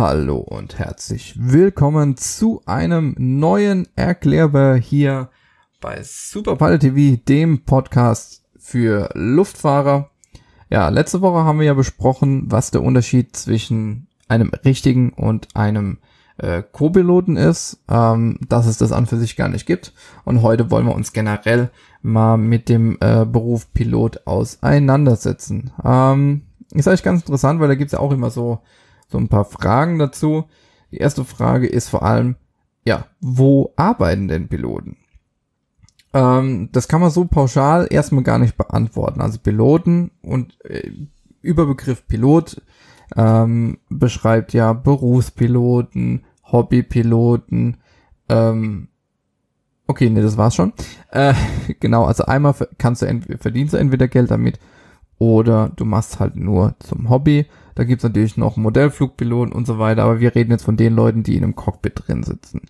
Hallo und herzlich willkommen zu einem neuen Erklärbar hier bei Superpilot TV, dem Podcast für Luftfahrer. Ja, letzte Woche haben wir ja besprochen, was der Unterschied zwischen einem richtigen und einem äh, Co-Piloten ist, ähm, dass es das an für sich gar nicht gibt. Und heute wollen wir uns generell mal mit dem äh, Beruf Pilot auseinandersetzen. Ähm, ist eigentlich ganz interessant, weil da gibt's ja auch immer so, so ein paar Fragen dazu. Die erste Frage ist vor allem, ja, wo arbeiten denn Piloten? Ähm, das kann man so pauschal erstmal gar nicht beantworten. Also Piloten und äh, Überbegriff Pilot ähm, beschreibt ja Berufspiloten, Hobbypiloten, ähm, okay, nee, das war's schon. Äh, genau, also einmal kannst du verdienst du entweder Geld damit oder du machst halt nur zum Hobby. Da gibt's natürlich noch Modellflugpiloten und so weiter, aber wir reden jetzt von den Leuten, die in einem Cockpit drin sitzen.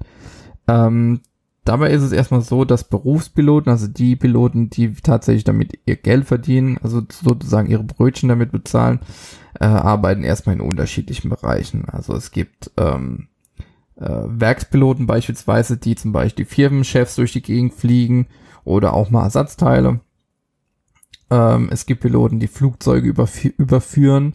Ähm, dabei ist es erstmal so, dass Berufspiloten, also die Piloten, die tatsächlich damit ihr Geld verdienen, also sozusagen ihre Brötchen damit bezahlen, äh, arbeiten erstmal in unterschiedlichen Bereichen. Also es gibt ähm, äh, Werkspiloten beispielsweise, die zum Beispiel Firmenchefs durch die Gegend fliegen oder auch mal Ersatzteile. Ähm, es gibt Piloten, die Flugzeuge überf überführen,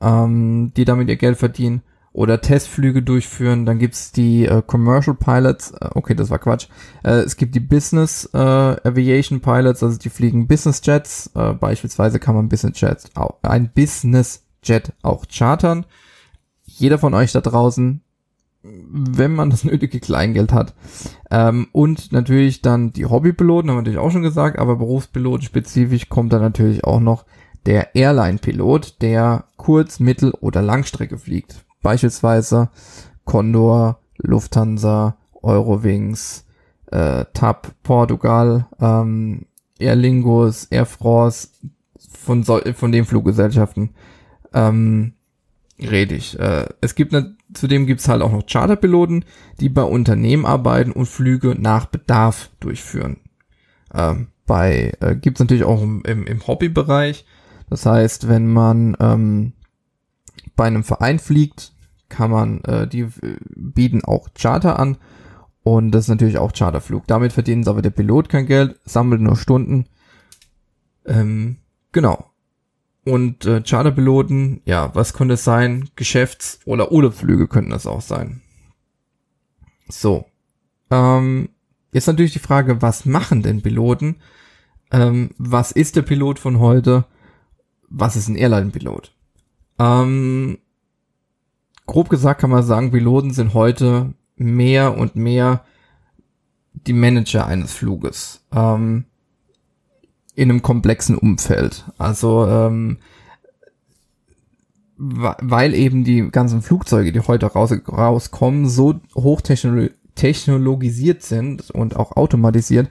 ähm, die damit ihr Geld verdienen oder Testflüge durchführen. Dann gibt's die äh, Commercial Pilots. Äh, okay, das war Quatsch. Äh, es gibt die Business äh, Aviation Pilots, also die fliegen Business Jets. Äh, beispielsweise kann man Business Jets, auch, ein Business Jet auch chartern. Jeder von euch da draußen wenn man das nötige Kleingeld hat. Ähm, und natürlich dann die Hobbypiloten, haben wir natürlich auch schon gesagt, aber Berufspiloten spezifisch kommt dann natürlich auch noch der Airline-Pilot, der Kurz-, Mittel- oder Langstrecke fliegt. Beispielsweise Condor, Lufthansa, Eurowings, äh, TAP, Portugal, ähm, Aer Lingus, Air France, von, so, von den Fluggesellschaften ähm, rede ich. Äh, es gibt eine Zudem gibt's halt auch noch Charterpiloten, die bei Unternehmen arbeiten und Flüge nach Bedarf durchführen. Ähm, bei äh, gibt's natürlich auch im, im, im Hobbybereich. Das heißt, wenn man ähm, bei einem Verein fliegt, kann man, äh, die bieten auch Charter an und das ist natürlich auch Charterflug. Damit verdienen aber der Pilot kein Geld, sammelt nur Stunden. Ähm, genau. Und äh, Charterpiloten, ja, was könnte es sein? Geschäfts- oder Urlaubsflüge könnten das auch sein. So. Ähm, jetzt natürlich die Frage, was machen denn Piloten? Ähm, was ist der Pilot von heute? Was ist ein Airline-Pilot? Ähm, grob gesagt kann man sagen, Piloten sind heute mehr und mehr die Manager eines Fluges. Ähm, in einem komplexen Umfeld. Also ähm, weil eben die ganzen Flugzeuge, die heute raus, rauskommen, so hochtechnologisiert sind und auch automatisiert,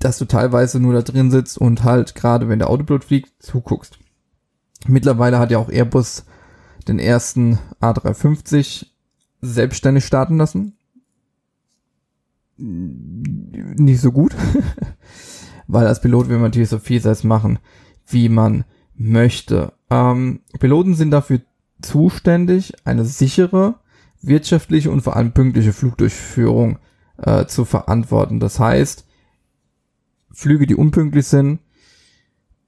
dass du teilweise nur da drin sitzt und halt gerade wenn der Autopilot fliegt, zuguckst. Mittlerweile hat ja auch Airbus den ersten A350 selbstständig starten lassen. Nicht so gut. weil als Pilot will man natürlich so viel selbst machen, wie man möchte. Ähm, Piloten sind dafür zuständig, eine sichere, wirtschaftliche und vor allem pünktliche Flugdurchführung äh, zu verantworten. Das heißt, Flüge, die unpünktlich sind,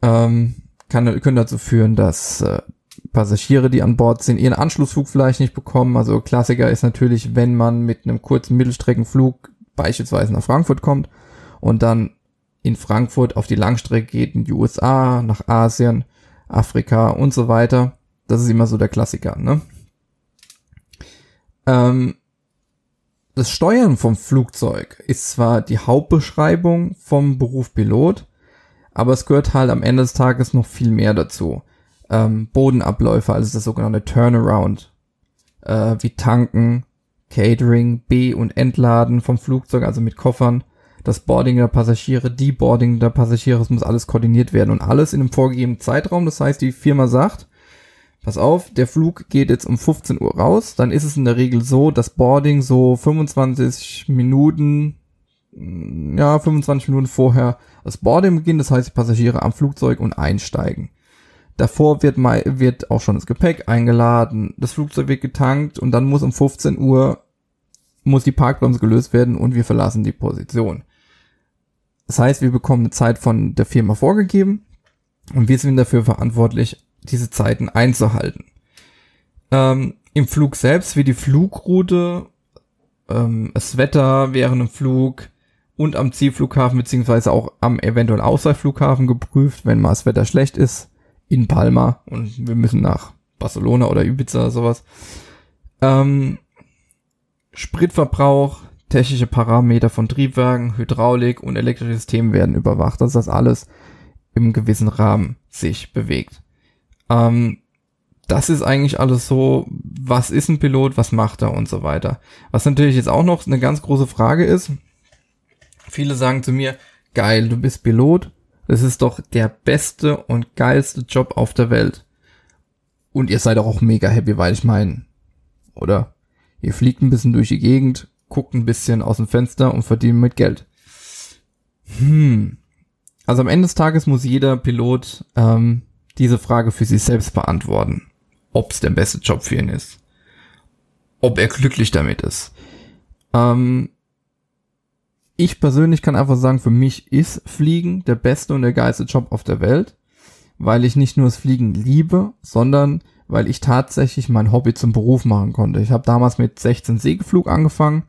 ähm, kann, können dazu führen, dass äh, Passagiere, die an Bord sind, ihren Anschlussflug vielleicht nicht bekommen. Also Klassiker ist natürlich, wenn man mit einem kurzen Mittelstreckenflug beispielsweise nach Frankfurt kommt und dann in Frankfurt auf die Langstrecke geht, in die USA, nach Asien, Afrika und so weiter. Das ist immer so der Klassiker, ne? Ähm, das Steuern vom Flugzeug ist zwar die Hauptbeschreibung vom Beruf Pilot, aber es gehört halt am Ende des Tages noch viel mehr dazu. Ähm, Bodenabläufe, also das sogenannte Turnaround, äh, wie Tanken, Catering, B- und Entladen vom Flugzeug, also mit Koffern, das Boarding der Passagiere, die Boarding der Passagiere, es muss alles koordiniert werden und alles in einem vorgegebenen Zeitraum. Das heißt, die Firma sagt, pass auf, der Flug geht jetzt um 15 Uhr raus, dann ist es in der Regel so, dass Boarding so 25 Minuten, ja, 25 Minuten vorher das Boarding beginnt, das heißt, die Passagiere am Flugzeug und einsteigen. Davor wird mal, wird auch schon das Gepäck eingeladen, das Flugzeug wird getankt und dann muss um 15 Uhr muss die Parkbremse gelöst werden und wir verlassen die Position. Das heißt, wir bekommen eine Zeit von der Firma vorgegeben und wir sind dafür verantwortlich, diese Zeiten einzuhalten. Ähm, Im Flug selbst wird die Flugroute, ähm, das Wetter während dem Flug und am Zielflughafen beziehungsweise auch am eventuell Ausweichflughafen geprüft, wenn mal das Wetter schlecht ist, in Palma und wir müssen nach Barcelona oder Ibiza oder sowas. Ähm, Spritverbrauch, technische Parameter von Triebwerken, Hydraulik und elektrische Systeme werden überwacht, dass das alles im gewissen Rahmen sich bewegt. Ähm, das ist eigentlich alles so, was ist ein Pilot, was macht er und so weiter. Was natürlich jetzt auch noch eine ganz große Frage ist, viele sagen zu mir, geil, du bist Pilot, das ist doch der beste und geilste Job auf der Welt. Und ihr seid auch mega happy, weil ich meine, oder? Ihr fliegt ein bisschen durch die Gegend, guckt ein bisschen aus dem Fenster und verdient mit Geld. Hm. Also am Ende des Tages muss jeder Pilot ähm, diese Frage für sich selbst beantworten. Ob es der beste Job für ihn ist. Ob er glücklich damit ist. Ähm, ich persönlich kann einfach sagen, für mich ist Fliegen der beste und der geilste Job auf der Welt, weil ich nicht nur das Fliegen liebe, sondern weil ich tatsächlich mein Hobby zum Beruf machen konnte. Ich habe damals mit 16 Segelflug angefangen,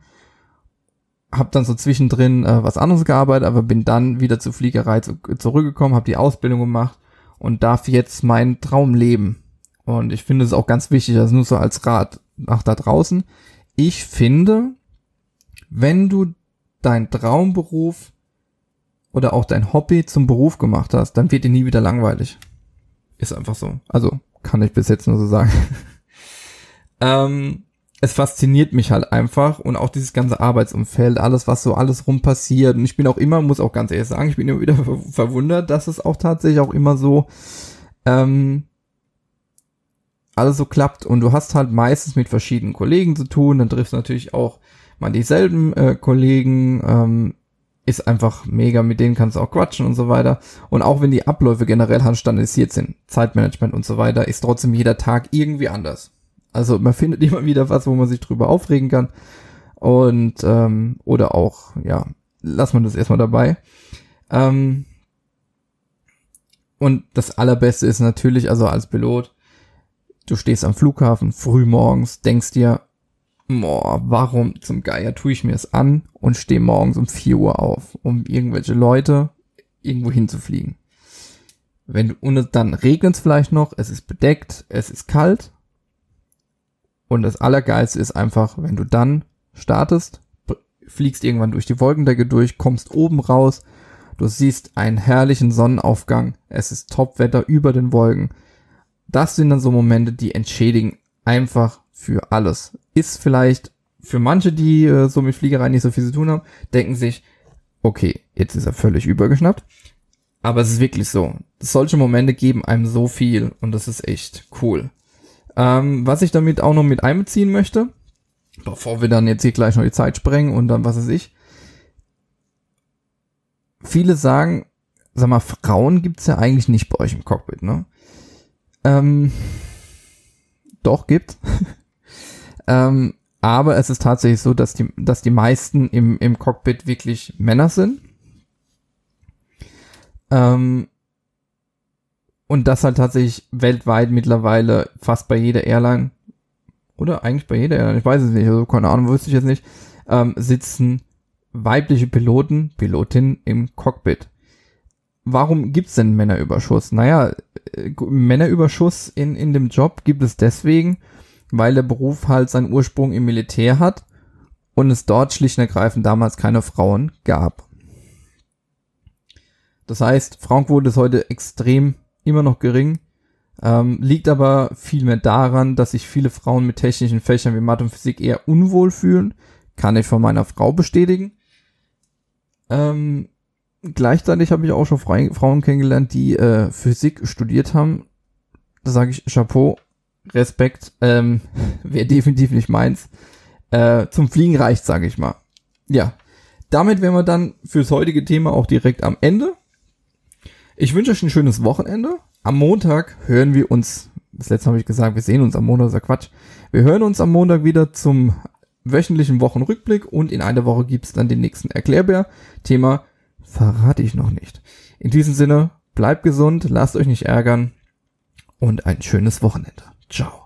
habe dann so zwischendrin äh, was anderes gearbeitet, aber bin dann wieder zur Fliegerei zu, zurückgekommen, habe die Ausbildung gemacht und darf jetzt meinen Traum leben. Und ich finde es auch ganz wichtig, das nur so als Rat nach da draußen. Ich finde, wenn du dein Traumberuf oder auch dein Hobby zum Beruf gemacht hast, dann wird dir nie wieder langweilig. Ist einfach so. Also kann ich bis jetzt nur so sagen. ähm, es fasziniert mich halt einfach und auch dieses ganze Arbeitsumfeld, alles, was so alles rum passiert. Und ich bin auch immer, muss auch ganz ehrlich sagen, ich bin immer wieder verwundert, dass es auch tatsächlich auch immer so ähm, alles so klappt. Und du hast halt meistens mit verschiedenen Kollegen zu tun, dann triffst du natürlich auch mal dieselben äh, Kollegen, ähm, ist einfach mega, mit denen kannst du auch quatschen und so weiter. Und auch wenn die Abläufe generell halt standardisiert sind, Zeitmanagement und so weiter, ist trotzdem jeder Tag irgendwie anders. Also man findet immer wieder was, wo man sich drüber aufregen kann. Und, ähm, oder auch, ja, lass man das erstmal dabei. Ähm, und das Allerbeste ist natürlich, also als Pilot, du stehst am Flughafen früh morgens, denkst dir, boah, warum zum Geier tue ich mir es an und stehe morgens um 4 Uhr auf, um irgendwelche Leute irgendwo hinzufliegen. Wenn du, und dann regnet es vielleicht noch, es ist bedeckt, es ist kalt. Und das Allergeilste ist einfach, wenn du dann startest, fliegst irgendwann durch die Wolkendecke durch, kommst oben raus, du siehst einen herrlichen Sonnenaufgang, es ist Topwetter über den Wolken. Das sind dann so Momente, die entschädigen einfach für alles. Ist vielleicht für manche, die äh, so mit Fliegerei nicht so viel zu tun haben, denken sich, okay, jetzt ist er völlig übergeschnappt. Aber es ist wirklich so. Solche Momente geben einem so viel und das ist echt cool. Ähm, was ich damit auch noch mit einbeziehen möchte, bevor wir dann jetzt hier gleich noch die Zeit sprengen und dann was weiß ich. Viele sagen, sag mal, Frauen gibt's ja eigentlich nicht bei euch im Cockpit, ne? Ähm, doch, gibt. ähm, aber es ist tatsächlich so, dass die, dass die meisten im, im Cockpit wirklich Männer sind. Ähm, und das halt tatsächlich weltweit mittlerweile fast bei jeder Airline, oder eigentlich bei jeder Airline, ich weiß es nicht, also keine Ahnung, wüsste ich jetzt nicht, ähm, sitzen weibliche Piloten, Pilotinnen im Cockpit. Warum gibt's denn Männerüberschuss? Naja, äh, Männerüberschuss in, in dem Job gibt es deswegen, weil der Beruf halt seinen Ursprung im Militär hat und es dort schlicht und ergreifend damals keine Frauen gab. Das heißt, Frauenquote ist heute extrem immer noch gering, ähm, liegt aber vielmehr daran, dass sich viele Frauen mit technischen Fächern wie Mathe und Physik eher unwohl fühlen. Kann ich von meiner Frau bestätigen. Ähm, gleichzeitig habe ich auch schon Frauen kennengelernt, die äh, Physik studiert haben. Da sage ich Chapeau, Respekt, ähm, wäre definitiv nicht meins. Äh, zum Fliegen reicht, sage ich mal. Ja, damit wären wir dann fürs heutige Thema auch direkt am Ende. Ich wünsche euch ein schönes Wochenende. am Montag hören wir uns, das letzte habe ich gesagt, wir sehen uns am Montag, das ist ja Quatsch. Wir hören uns am Montag wieder zum wöchentlichen Wochenrückblick und in einer Woche gibt's dann den nächsten Erklärbär. Thema verrate ich noch nicht. In diesem Sinne, bleibt gesund, lasst euch nicht ärgern und ein schönes Wochenende. Ciao.